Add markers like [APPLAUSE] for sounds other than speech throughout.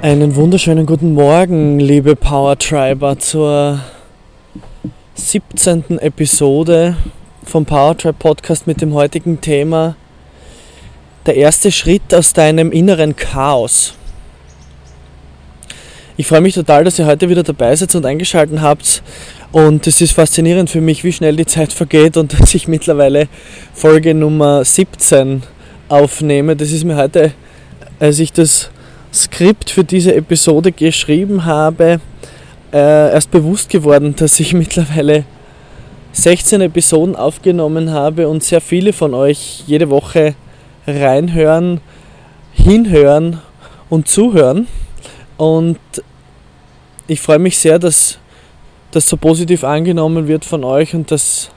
Einen wunderschönen guten Morgen, liebe Power Triber, zur 17. Episode vom Power Tribe Podcast mit dem heutigen Thema Der erste Schritt aus deinem inneren Chaos. Ich freue mich total, dass ihr heute wieder dabei seid und eingeschaltet habt. Und es ist faszinierend für mich, wie schnell die Zeit vergeht und [LAUGHS] dass ich mittlerweile Folge Nummer 17 aufnehme. Das ist mir heute, als ich das Skript für diese Episode geschrieben habe, äh, erst bewusst geworden, dass ich [LAUGHS] mittlerweile 16 Episoden aufgenommen habe und sehr viele von euch jede Woche reinhören, hinhören und zuhören. Und ich freue mich sehr, dass das so positiv angenommen wird von euch und dass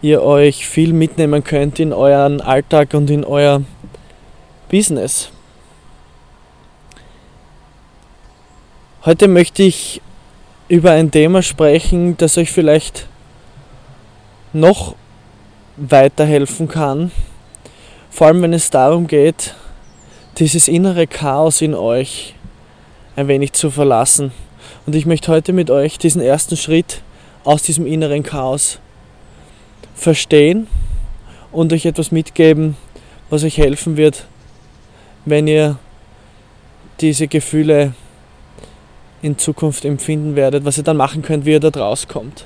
ihr euch viel mitnehmen könnt in euren Alltag und in euer Business. Heute möchte ich über ein Thema sprechen, das euch vielleicht noch weiterhelfen kann. Vor allem wenn es darum geht, dieses innere Chaos in euch ein wenig zu verlassen. Und ich möchte heute mit euch diesen ersten Schritt aus diesem inneren Chaos verstehen und euch etwas mitgeben, was euch helfen wird, wenn ihr diese Gefühle in Zukunft empfinden werdet, was ihr dann machen könnt, wie ihr dort rauskommt.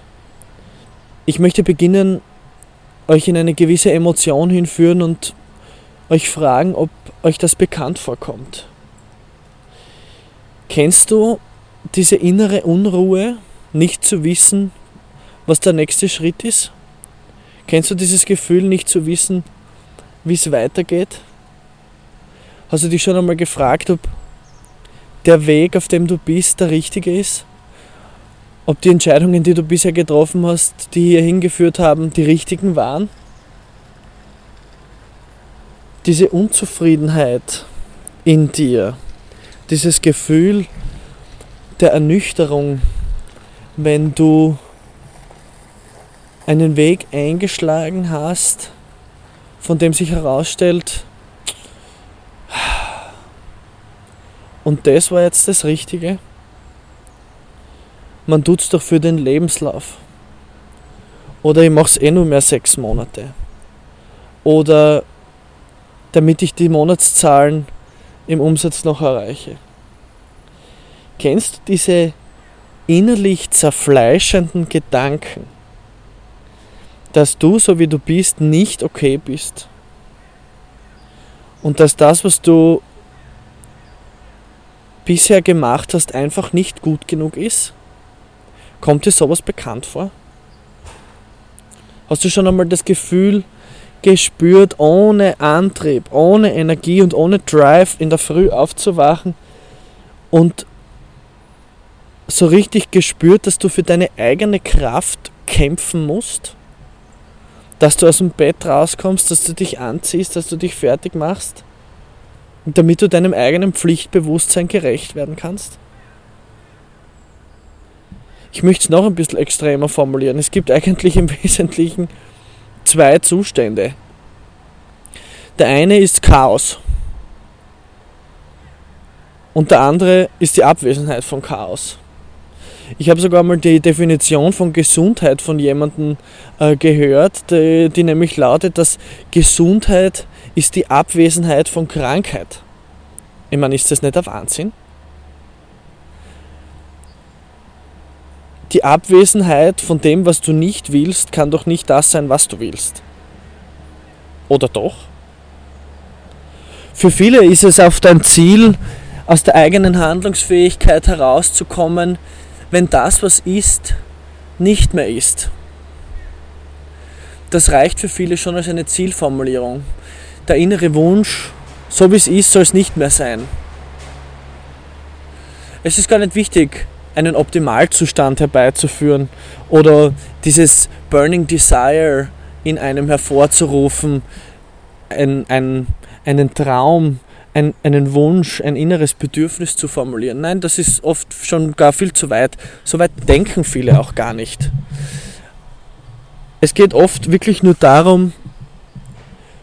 Ich möchte beginnen, euch in eine gewisse Emotion hinführen und euch fragen, ob euch das bekannt vorkommt. Kennst du diese innere Unruhe, nicht zu wissen, was der nächste Schritt ist? Kennst du dieses Gefühl, nicht zu wissen, wie es weitergeht? Hast du dich schon einmal gefragt, ob der Weg, auf dem du bist, der richtige ist? Ob die Entscheidungen, die du bisher getroffen hast, die hier hingeführt haben, die richtigen waren? Diese Unzufriedenheit in dir, dieses Gefühl der Ernüchterung, wenn du einen Weg eingeschlagen hast, von dem sich herausstellt, Und das war jetzt das Richtige. Man tut es doch für den Lebenslauf. Oder ich mache es eh nur mehr sechs Monate. Oder damit ich die Monatszahlen im Umsatz noch erreiche. Kennst du diese innerlich zerfleischenden Gedanken, dass du, so wie du bist, nicht okay bist? Und dass das, was du bisher gemacht hast, einfach nicht gut genug ist? Kommt dir sowas bekannt vor? Hast du schon einmal das Gefühl gespürt, ohne Antrieb, ohne Energie und ohne Drive in der Früh aufzuwachen und so richtig gespürt, dass du für deine eigene Kraft kämpfen musst? Dass du aus dem Bett rauskommst, dass du dich anziehst, dass du dich fertig machst? Damit du deinem eigenen Pflichtbewusstsein gerecht werden kannst? Ich möchte es noch ein bisschen extremer formulieren. Es gibt eigentlich im [LAUGHS] Wesentlichen zwei Zustände. Der eine ist Chaos und der andere ist die Abwesenheit von Chaos. Ich habe sogar mal die Definition von Gesundheit von jemandem äh, gehört, die, die nämlich lautet, dass Gesundheit ist die Abwesenheit von Krankheit. Ich meine, ist das nicht ein Wahnsinn? Die Abwesenheit von dem, was du nicht willst, kann doch nicht das sein, was du willst. Oder doch? Für viele ist es oft ein Ziel, aus der eigenen Handlungsfähigkeit herauszukommen, wenn das, was ist, nicht mehr ist. Das reicht für viele schon als eine Zielformulierung. Der innere Wunsch, so wie es ist, soll es nicht mehr sein. Es ist gar nicht wichtig, einen Optimalzustand herbeizuführen oder dieses Burning Desire in einem hervorzurufen, ein, ein, einen Traum, ein, einen Wunsch, ein inneres Bedürfnis zu formulieren. Nein, das ist oft schon gar viel zu weit. So weit denken viele auch gar nicht. Es geht oft wirklich nur darum,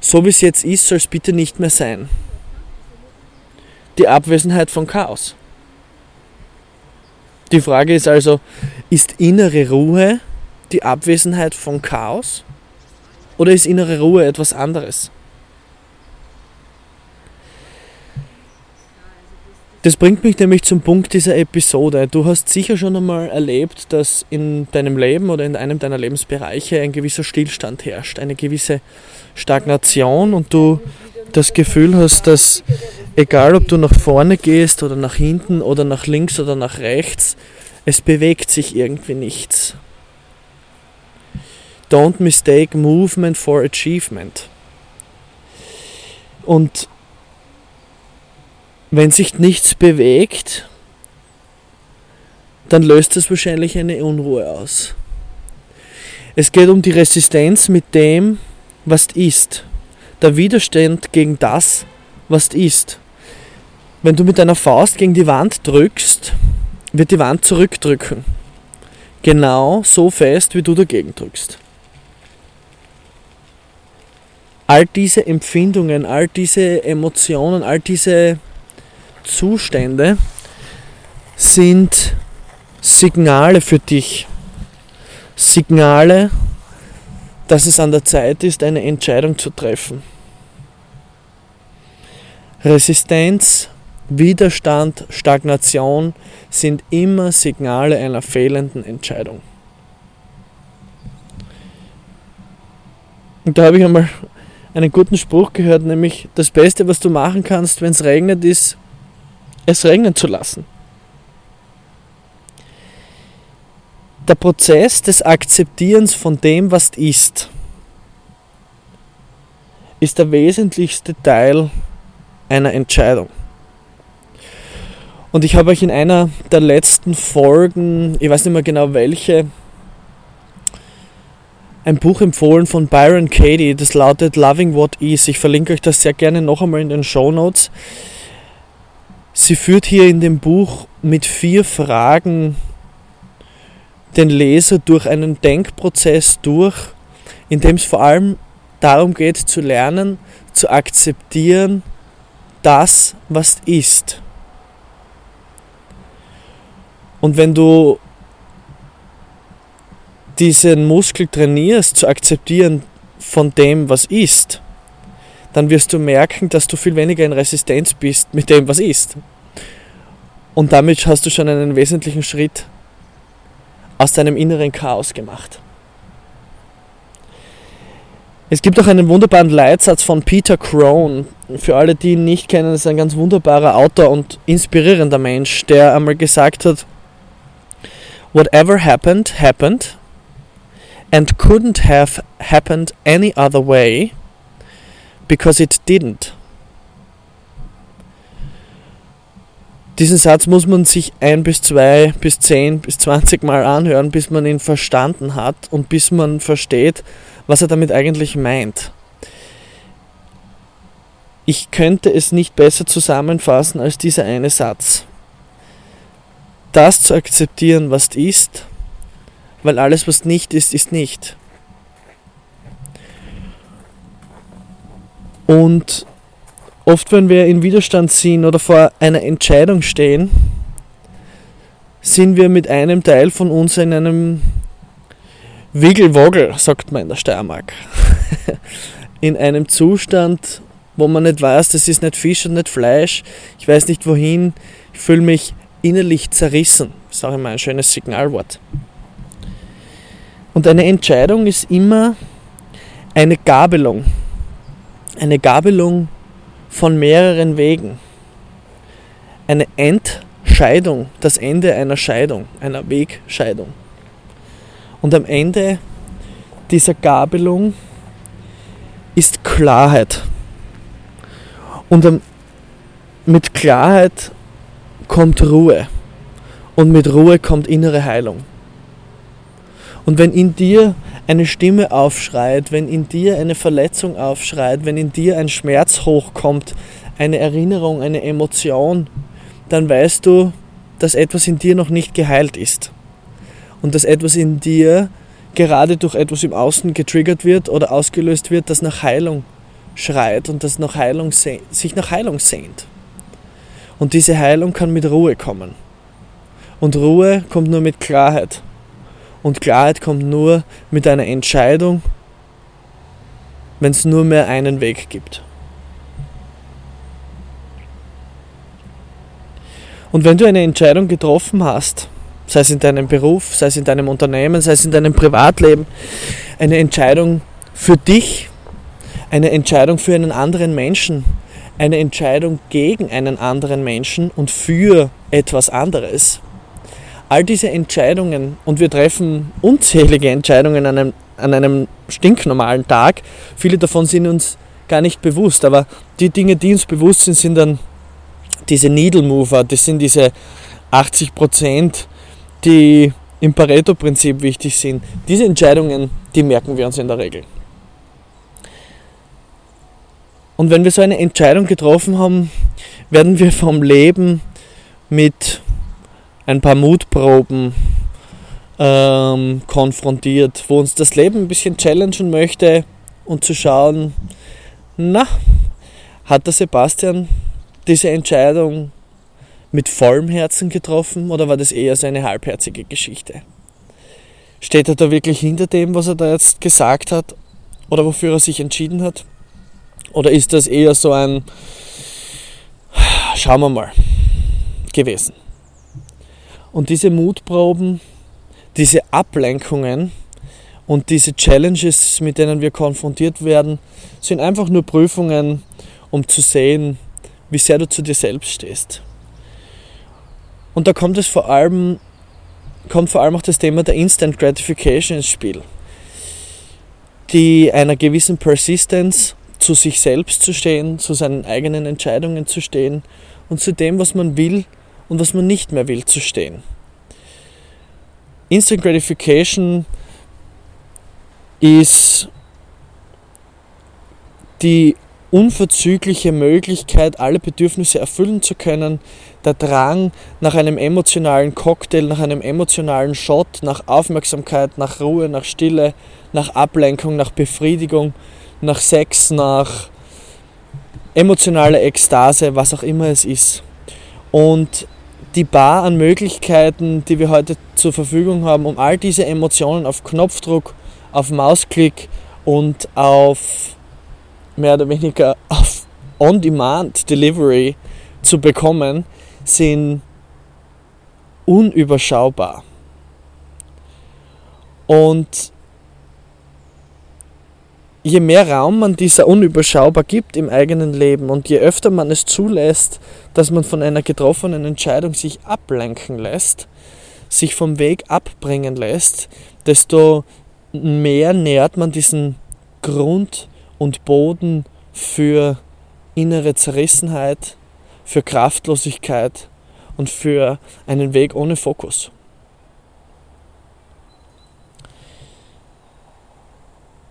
so wie es jetzt ist, soll es bitte nicht mehr sein. Die Abwesenheit von Chaos. Die Frage ist also, ist innere Ruhe die Abwesenheit von Chaos oder ist innere Ruhe etwas anderes? Das bringt mich nämlich zum Punkt dieser Episode. Du hast sicher schon einmal erlebt, dass in deinem Leben oder in einem deiner Lebensbereiche ein gewisser Stillstand herrscht, eine gewisse Stagnation und du das Gefühl hast, dass egal ob du nach vorne gehst oder nach hinten oder nach links oder nach rechts, es bewegt sich irgendwie nichts. Don't mistake movement for achievement. Und wenn sich nichts bewegt, dann löst das wahrscheinlich eine Unruhe aus. Es geht um die Resistenz mit dem, was ist. Der Widerstand gegen das, was ist. Wenn du mit deiner Faust gegen die Wand drückst, wird die Wand zurückdrücken. Genau so fest, wie du dagegen drückst. All diese Empfindungen, all diese Emotionen, all diese Zustände sind Signale für dich. Signale, dass es an der Zeit ist, eine Entscheidung zu treffen. Resistenz, Widerstand, Stagnation sind immer Signale einer fehlenden Entscheidung. Und da habe ich einmal einen guten Spruch gehört, nämlich das Beste, was du machen kannst, wenn es regnet, ist es regnen zu lassen. Der Prozess des Akzeptierens von dem, was ist, ist der wesentlichste Teil einer Entscheidung. Und ich habe euch in einer der letzten Folgen, ich weiß nicht mehr genau welche, ein Buch empfohlen von Byron Katie, das lautet Loving What Is. Ich verlinke euch das sehr gerne noch einmal in den Show Notes. Sie führt hier in dem Buch mit vier Fragen den Leser durch einen Denkprozess durch, in dem es vor allem darum geht zu lernen, zu akzeptieren, das, was ist. Und wenn du diesen Muskel trainierst, zu akzeptieren von dem, was ist, dann wirst du merken, dass du viel weniger in Resistenz bist mit dem, was ist. Und damit hast du schon einen wesentlichen Schritt aus deinem inneren Chaos gemacht. Es gibt auch einen wunderbaren Leitsatz von Peter Crone. Für alle, die ihn nicht kennen, ist ein ganz wunderbarer Autor und inspirierender Mensch, der einmal gesagt hat, Whatever happened, happened and couldn't have happened any other way because it didn't. Diesen Satz muss man sich ein bis zwei bis zehn bis zwanzig Mal anhören, bis man ihn verstanden hat und bis man versteht, was er damit eigentlich meint. Ich könnte es nicht besser zusammenfassen als dieser eine Satz. Das zu akzeptieren, was ist, weil alles, was nicht ist, ist nicht. Und oft, wenn wir in Widerstand sind oder vor einer Entscheidung stehen, sind wir mit einem Teil von uns in einem Wiggelwoggel, sagt man in der Steiermark. [LAUGHS] in einem Zustand, wo man nicht weiß, das ist nicht Fisch und nicht Fleisch, ich weiß nicht wohin, ich fühle mich innerlich zerrissen. Das ist auch immer ein schönes Signalwort. Und eine Entscheidung ist immer eine Gabelung eine Gabelung von mehreren Wegen. Eine Entscheidung, das Ende einer Scheidung, einer Wegscheidung. Und am Ende dieser Gabelung ist Klarheit. Und mit Klarheit kommt Ruhe. Und mit Ruhe kommt innere Heilung. Und wenn in dir eine Stimme aufschreit, wenn in dir eine Verletzung aufschreit, wenn in dir ein Schmerz hochkommt, eine Erinnerung, eine Emotion, dann weißt du, dass etwas in dir noch nicht geheilt ist. Und dass etwas in dir gerade durch etwas im Außen getriggert wird oder ausgelöst wird, das nach Heilung schreit und das nach Heilung sich nach Heilung sehnt. Und diese Heilung kann mit Ruhe kommen. Und Ruhe kommt nur mit Klarheit. Und Klarheit kommt nur mit einer Entscheidung, wenn es nur mehr einen Weg gibt. Und wenn du eine Entscheidung getroffen hast, sei es in deinem Beruf, sei es in deinem Unternehmen, sei es in deinem Privatleben, eine Entscheidung für dich, eine Entscheidung für einen anderen Menschen, eine Entscheidung gegen einen anderen Menschen und für etwas anderes. All diese Entscheidungen, und wir treffen unzählige Entscheidungen an einem, an einem stinknormalen Tag, viele davon sind uns gar nicht bewusst, aber die Dinge, die uns bewusst sind, sind dann diese Needle Mover, das sind diese 80 Prozent, die im Pareto-Prinzip wichtig sind. Diese Entscheidungen, die merken wir uns in der Regel. Und wenn wir so eine Entscheidung getroffen haben, werden wir vom Leben mit ein paar Mutproben ähm, konfrontiert, wo uns das Leben ein bisschen challengen möchte und zu schauen, na, hat der Sebastian diese Entscheidung mit vollem Herzen getroffen oder war das eher so eine halbherzige Geschichte? Steht er da wirklich hinter dem, was er da jetzt gesagt hat oder wofür er sich entschieden hat? Oder ist das eher so ein Schauen wir mal gewesen? Und diese Mutproben, diese Ablenkungen und diese Challenges, mit denen wir konfrontiert werden, sind einfach nur Prüfungen, um zu sehen, wie sehr du zu dir selbst stehst. Und da kommt es vor allem, kommt vor allem auch das Thema der Instant Gratification ins Spiel. Die einer gewissen Persistence zu sich selbst zu stehen, zu seinen eigenen Entscheidungen zu stehen und zu dem, was man will und was man nicht mehr will, zu stehen. Instant Gratification ist die unverzügliche Möglichkeit, alle Bedürfnisse erfüllen zu können, der Drang nach einem emotionalen Cocktail, nach einem emotionalen Shot, nach Aufmerksamkeit, nach Ruhe, nach Stille, nach Ablenkung, nach Befriedigung, nach Sex, nach emotionaler Ekstase, was auch immer es ist. Und die Bar an Möglichkeiten, die wir heute zur Verfügung haben, um all diese Emotionen auf Knopfdruck, auf Mausklick und auf mehr oder weniger auf On-Demand-Delivery zu bekommen, sind unüberschaubar. Und je mehr Raum man dieser unüberschaubar gibt im eigenen Leben und je öfter man es zulässt, dass man von einer getroffenen Entscheidung sich ablenken lässt, sich vom Weg abbringen lässt, desto mehr nährt man diesen Grund und Boden für innere Zerrissenheit, für Kraftlosigkeit und für einen Weg ohne Fokus.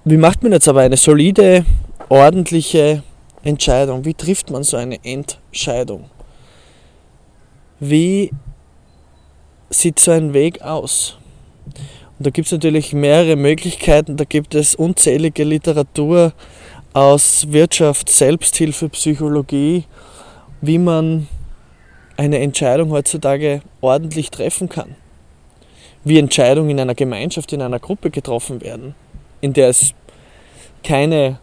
Wie macht man jetzt aber eine solide, ordentliche Entscheidung? Wie trifft man so eine Entscheidung? Wie sieht so ein Weg aus? Und da gibt es natürlich mehrere Möglichkeiten, da gibt es unzählige Literatur aus Wirtschaft, Selbsthilfe, Psychologie, wie man eine Entscheidung heutzutage ordentlich treffen kann. Wie Entscheidungen in einer Gemeinschaft, in einer Gruppe getroffen werden, in der es keine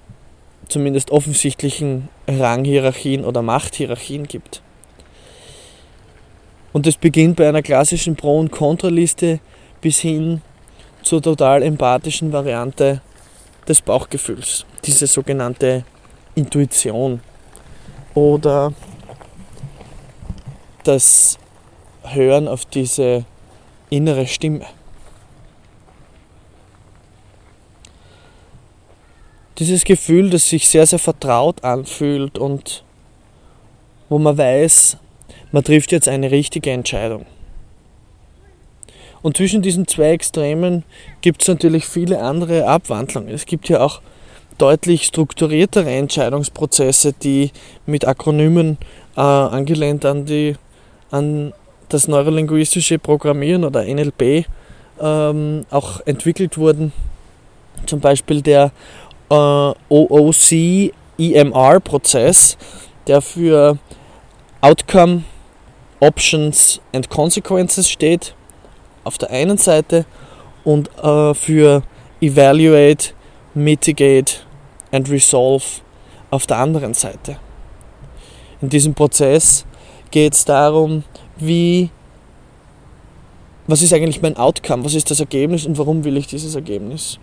zumindest offensichtlichen Ranghierarchien oder Machthierarchien gibt. Und es beginnt bei einer klassischen Pro- und Kontraliste bis hin zur total empathischen Variante des Bauchgefühls, diese sogenannte Intuition oder das Hören auf diese innere Stimme. Dieses Gefühl, das sich sehr, sehr vertraut anfühlt und wo man weiß, man trifft jetzt eine richtige Entscheidung. Und zwischen diesen zwei Extremen gibt es natürlich viele andere Abwandlungen. Es gibt ja auch deutlich strukturiertere Entscheidungsprozesse, die mit Akronymen äh, angelehnt an, die, an das neurolinguistische Programmieren oder NLP ähm, auch entwickelt wurden. Zum Beispiel der äh, OOC-EMR-Prozess, der für Outcome, Options and Consequences steht auf der einen Seite und äh, für Evaluate, Mitigate and Resolve auf der anderen Seite. In diesem Prozess geht es darum, wie, was ist eigentlich mein Outcome, was ist das Ergebnis und warum will ich dieses Ergebnis.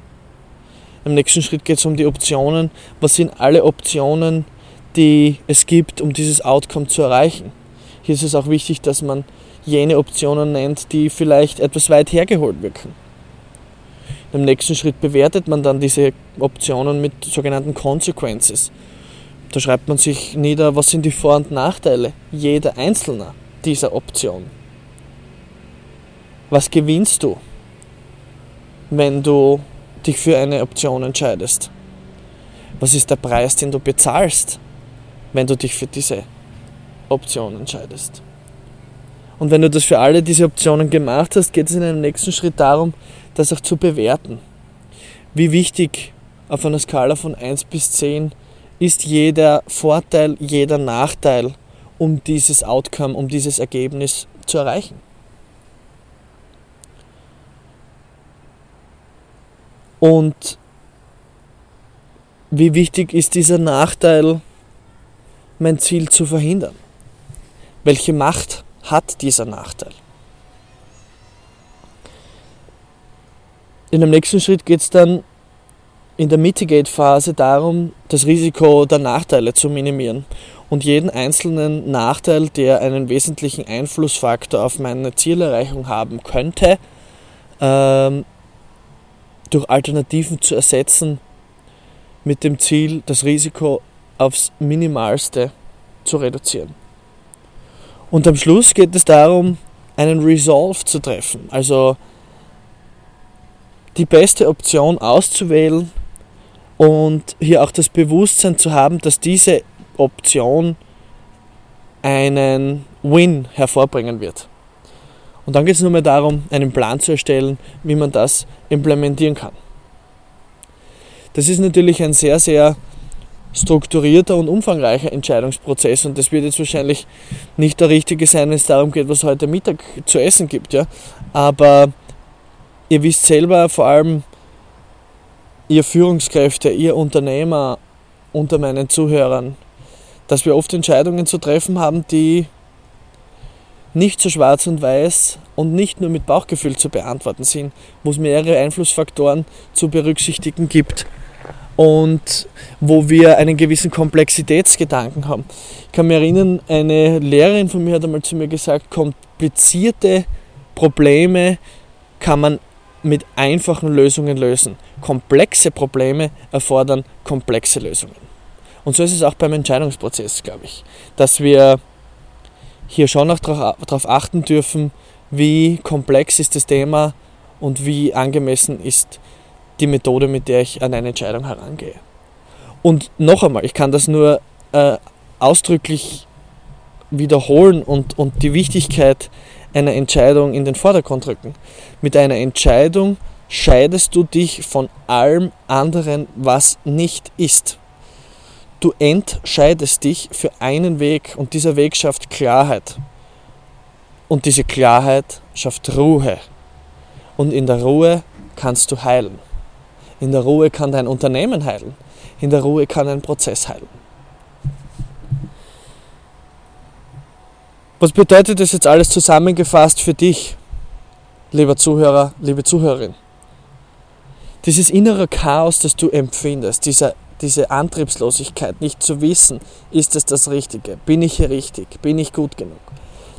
Im nächsten Schritt geht es um die Optionen, was sind alle Optionen, die es gibt, um dieses Outcome zu erreichen. Hier ist es auch wichtig, dass man jene Optionen nennt, die vielleicht etwas weit hergeholt wirken. Im nächsten Schritt bewertet man dann diese Optionen mit sogenannten Consequences. Da schreibt man sich nieder, was sind die Vor- und Nachteile jeder einzelnen dieser Option. Was gewinnst du, wenn du dich für eine Option entscheidest? Was ist der Preis, den du bezahlst, wenn du dich für diese Option entscheidest? Und wenn du das für alle diese Optionen gemacht hast, geht es in einem nächsten Schritt darum, das auch zu bewerten. Wie wichtig auf einer Skala von 1 bis 10 ist jeder Vorteil, jeder Nachteil, um dieses Outcome, um dieses Ergebnis zu erreichen. Und wie wichtig ist dieser Nachteil, mein Ziel zu verhindern? Welche Macht hat dieser Nachteil? In dem nächsten Schritt geht es dann in der Mitigate-Phase darum, das Risiko der Nachteile zu minimieren und jeden einzelnen Nachteil, der einen wesentlichen Einflussfaktor auf meine Zielerreichung haben könnte, ähm, durch Alternativen zu ersetzen, mit dem Ziel, das Risiko aufs Minimalste zu reduzieren. Und am Schluss geht es darum, einen Resolve zu treffen, also die beste Option auszuwählen und hier auch das Bewusstsein zu haben, dass diese Option einen Win hervorbringen wird. Und dann geht es nur mehr darum, einen Plan zu erstellen, wie man das implementieren kann. Das ist natürlich ein sehr, sehr strukturierter und umfangreicher Entscheidungsprozess und das wird jetzt wahrscheinlich nicht der richtige sein, wenn es darum geht, was heute Mittag zu essen gibt. Ja? Aber ihr wisst selber, vor allem ihr Führungskräfte, ihr Unternehmer unter meinen Zuhörern, dass wir oft Entscheidungen zu treffen haben, die nicht so schwarz und weiß und nicht nur mit Bauchgefühl zu beantworten sind, wo es mehrere Einflussfaktoren zu berücksichtigen gibt und wo wir einen gewissen Komplexitätsgedanken haben. Ich kann mich erinnern, eine Lehrerin von mir hat einmal zu mir gesagt, komplizierte Probleme kann man mit einfachen Lösungen lösen. Komplexe Probleme erfordern komplexe Lösungen. Und so ist es auch beim Entscheidungsprozess, glaube ich, dass wir hier schon auch darauf achten dürfen, wie komplex ist das Thema und wie angemessen ist die Methode, mit der ich an eine Entscheidung herangehe. Und noch einmal, ich kann das nur äh, ausdrücklich wiederholen und, und die Wichtigkeit einer Entscheidung in den Vordergrund rücken. Mit einer Entscheidung scheidest du dich von allem anderen, was nicht ist. Du entscheidest dich für einen Weg und dieser Weg schafft Klarheit. Und diese Klarheit schafft Ruhe. Und in der Ruhe kannst du heilen. In der Ruhe kann dein Unternehmen heilen. In der Ruhe kann ein Prozess heilen. Was bedeutet das jetzt alles zusammengefasst für dich, lieber Zuhörer, liebe Zuhörerin? Dieses innere Chaos, das du empfindest, dieser diese Antriebslosigkeit, nicht zu wissen, ist es das Richtige, bin ich hier richtig, bin ich gut genug.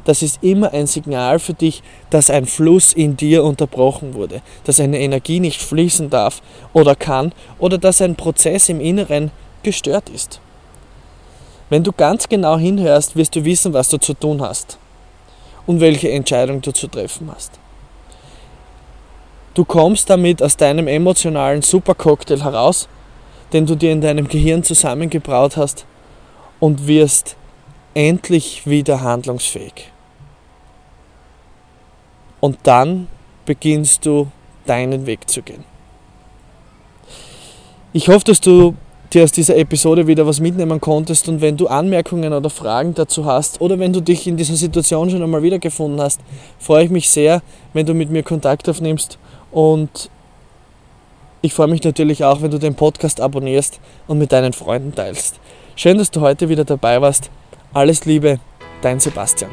Das ist immer ein Signal für dich, dass ein Fluss in dir unterbrochen wurde, dass eine Energie nicht fließen darf oder kann oder dass ein Prozess im Inneren gestört ist. Wenn du ganz genau hinhörst, wirst du wissen, was du zu tun hast und welche Entscheidung du zu treffen hast. Du kommst damit aus deinem emotionalen Supercocktail heraus, den du dir in deinem Gehirn zusammengebraut hast und wirst endlich wieder handlungsfähig. Und dann beginnst du deinen Weg zu gehen. Ich hoffe, dass du dir aus dieser Episode wieder was mitnehmen konntest und wenn du Anmerkungen oder Fragen dazu hast oder wenn du dich in dieser Situation schon einmal wiedergefunden hast, freue ich mich sehr, wenn du mit mir Kontakt aufnimmst und ich freue mich natürlich auch, wenn du den Podcast abonnierst und mit deinen Freunden teilst. Schön, dass du heute wieder dabei warst. Alles Liebe, dein Sebastian.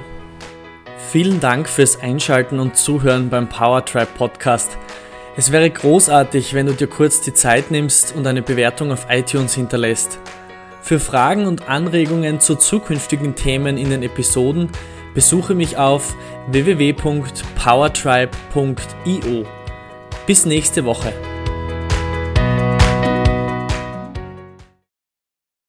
Vielen Dank fürs Einschalten und Zuhören beim Powertribe Podcast. Es wäre großartig, wenn du dir kurz die Zeit nimmst und eine Bewertung auf iTunes hinterlässt. Für Fragen und Anregungen zu zukünftigen Themen in den Episoden besuche mich auf www.powertribe.io. Bis nächste Woche.